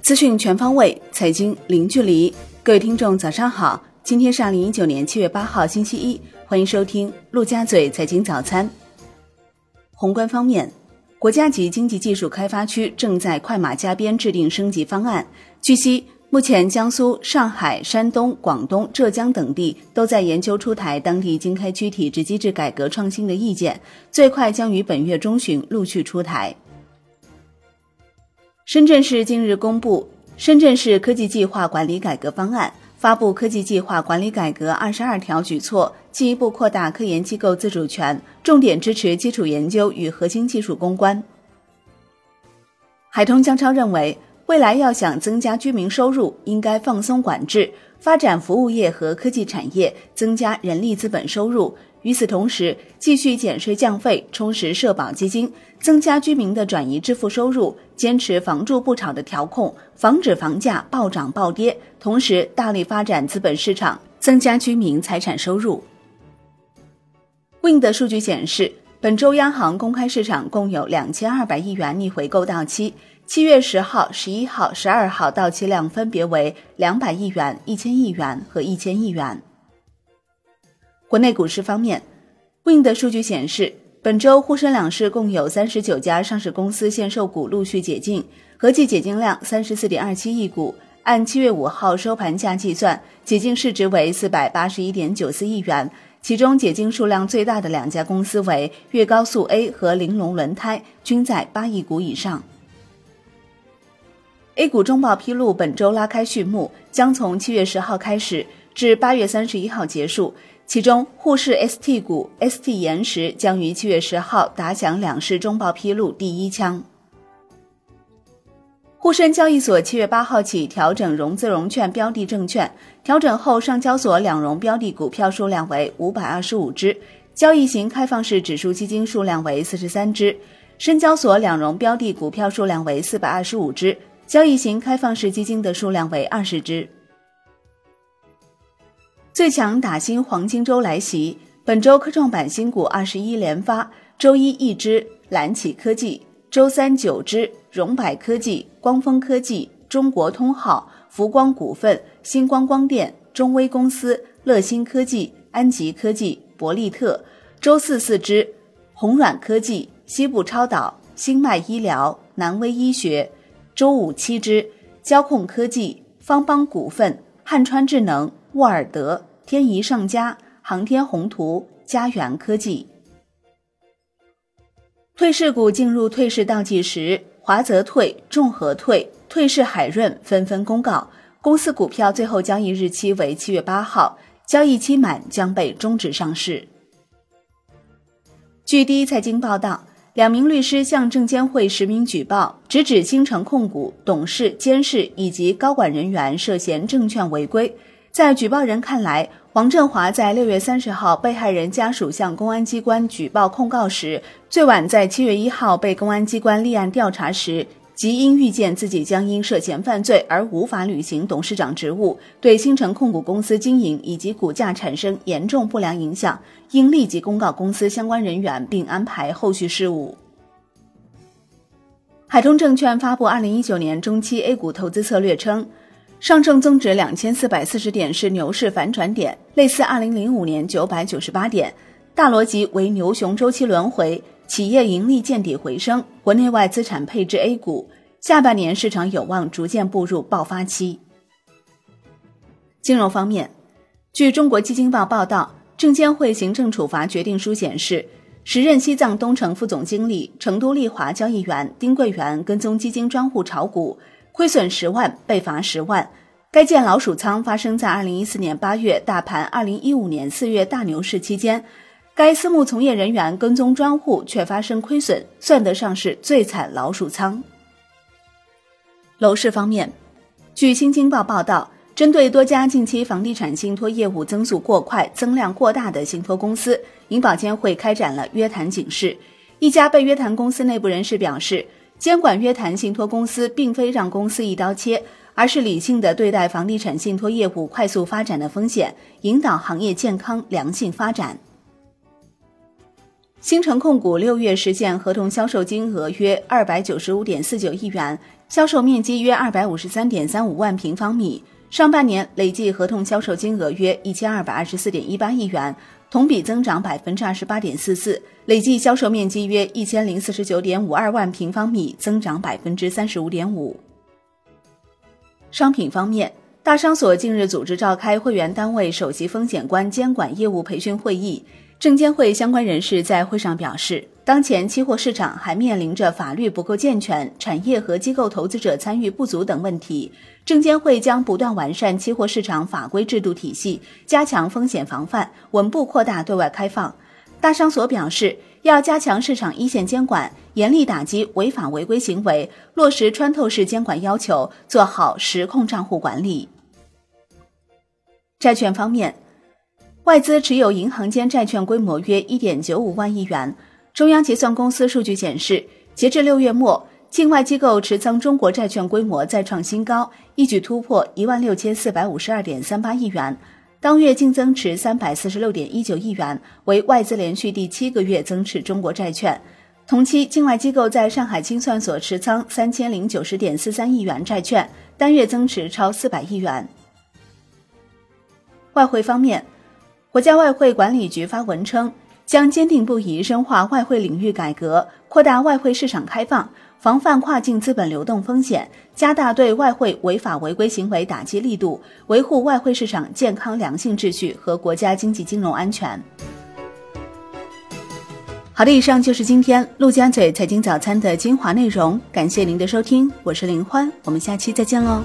资讯全方位，财经零距离。各位听众，早上好！今天是二零一九年七月八号，星期一，欢迎收听陆家嘴财经早餐。宏观方面，国家级经济技术开发区正在快马加鞭制定升级方案。据悉，目前江苏、上海、山东、广东、浙江等地都在研究出台当地经开区体制机制改革创新的意见，最快将于本月中旬陆续出台。深圳市近日公布《深圳市科技计划管理改革方案》，发布科技计划管理改革二十二条举措，进一步扩大科研机构自主权，重点支持基础研究与核心技术攻关。海通江超认为，未来要想增加居民收入，应该放松管制，发展服务业和科技产业，增加人力资本收入。与此同时，继续减税降费，充实社保基金，增加居民的转移支付收入，坚持房住不炒的调控，防止房价暴涨暴跌。同时，大力发展资本市场，增加居民财产收入。Wind 数据显示，本周央行公开市场共有两千二百亿元逆回购到期，七月十号、十一号、十二号到期量分别为两百亿元、一千亿元和一千亿元。国内股市方面，Wind 数据显示，本周沪深两市共有三十九家上市公司限售股陆续解禁，合计解禁量三十四点二七亿股。按七月五号收盘价计算，解禁市值为四百八十一点九四亿元。其中解禁数量最大的两家公司为粤高速 A 和玲珑轮胎，均在八亿股以上。A 股中报披露本周拉开序幕，将从七月十号开始至八月三十一号结束。其中，沪市 ST 股 ST 延时将于七月十号打响两市中报披露第一枪。沪深交易所七月八号起调整融资融券标的证券，调整后上交所两融标的股票数量为五百二十五只，交易型开放式指数基金数量为四十三只；深交所两融标的股票数量为四百二十五只，交易型开放式基金的数量为二十只。最强打新黄金周来袭，本周科创板新股二十一连发，周一一只蓝启科技，周三九只荣百科技、光峰科技、中国通号、福光股份、星光光电、中微公司、乐新科技、安吉科技、博利特，周四四只红软科技、西部超导、星脉医疗、南威医学，周五七只交控科技、方邦股份、汉川智能。沃尔德、天仪上佳、航天宏图、嘉源科技。退市股进入退市倒计时，华泽退、众和退、退市海润纷纷公告，公司股票最后交易日期为七月八号，交易期满将被终止上市。据第一财经报道，两名律师向证监会实名举报，直指京城控股董事、监事以及高管人员涉嫌证券违规。在举报人看来，王振华在六月三十号被害人家属向公安机关举报控告时，最晚在七月一号被公安机关立案调查时，即因预见自己将因涉嫌犯罪而无法履行董事长职务，对新城控股公司经营以及股价产生严重不良影响，应立即公告公司相关人员并安排后续事务。海通证券发布二零一九年中期 A 股投资策略称。上证综指两千四百四十点是牛市反转点，类似二零零五年九百九十八点。大逻辑为牛熊周期轮回，企业盈利见底回升，国内外资产配置 A 股，下半年市场有望逐渐步入爆发期。金融方面，据中国基金报报道，证监会行政处罚决定书显示，时任西藏东城副总经理、成都丽华交易员丁桂元跟踪基金专户炒股。亏损十万，被罚十万。该件老鼠仓发生在二零一四年八月，大盘二零一五年四月大牛市期间。该私募从业人员跟踪专户却发生亏损，算得上是最惨老鼠仓。楼市方面，据新京报报道，针对多家近期房地产信托业务增速过快、增量过大的信托公司，银保监会开展了约谈警示。一家被约谈公司内部人士表示。监管约谈信托公司，并非让公司一刀切，而是理性的对待房地产信托业务快速发展的风险，引导行业健康良性发展。新城控股六月实现合同销售金额约二百九十五点四九亿元，销售面积约二百五十三点三五万平方米。上半年累计合同销售金额约一千二百二十四点一八亿元，同比增长百分之二十八点四四，累计销售面积约一千零四十九点五二万平方米，增长百分之三十五点五。商品方面。大商所近日组织召开会员单位首席风险官监管业务培训会议，证监会相关人士在会上表示，当前期货市场还面临着法律不够健全、产业和机构投资者参与不足等问题，证监会将不断完善期货市场法规制度体系，加强风险防范，稳步扩大对外开放。大商所表示，要加强市场一线监管，严厉打击违法违规行为，落实穿透式监管要求，做好实控账户管理。债券方面，外资持有银行间债券规模约一点九五万亿元。中央结算公司数据显示，截至六月末，境外机构持仓中国债券规模再创新高，一举突破一万六千四百五十二点三八亿元。当月净增持三百四十六点一九亿元，为外资连续第七个月增持中国债券。同期，境外机构在上海清算所持仓三千零九十点四三亿元债券，单月增持超四百亿元。外汇方面，国家外汇管理局发文称，将坚定不移深化外汇领域改革，扩大外汇市场开放。防范跨境资本流动风险，加大对外汇违法违规行为打击力度，维护外汇市场健康良性秩序和国家经济金融安全。好的，以上就是今天陆家嘴财经早餐的精华内容，感谢您的收听，我是林欢，我们下期再见喽。